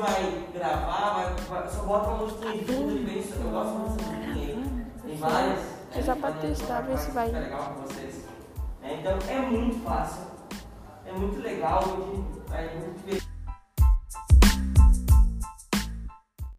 vai gravar, vai, vai- só bota uma música de fundo e bem. Eu gosto muito de musiquinha. Tem várias. É só pra testar, ver se vai. Fica legal com vocês. É, então é muito fácil. É muito legal. e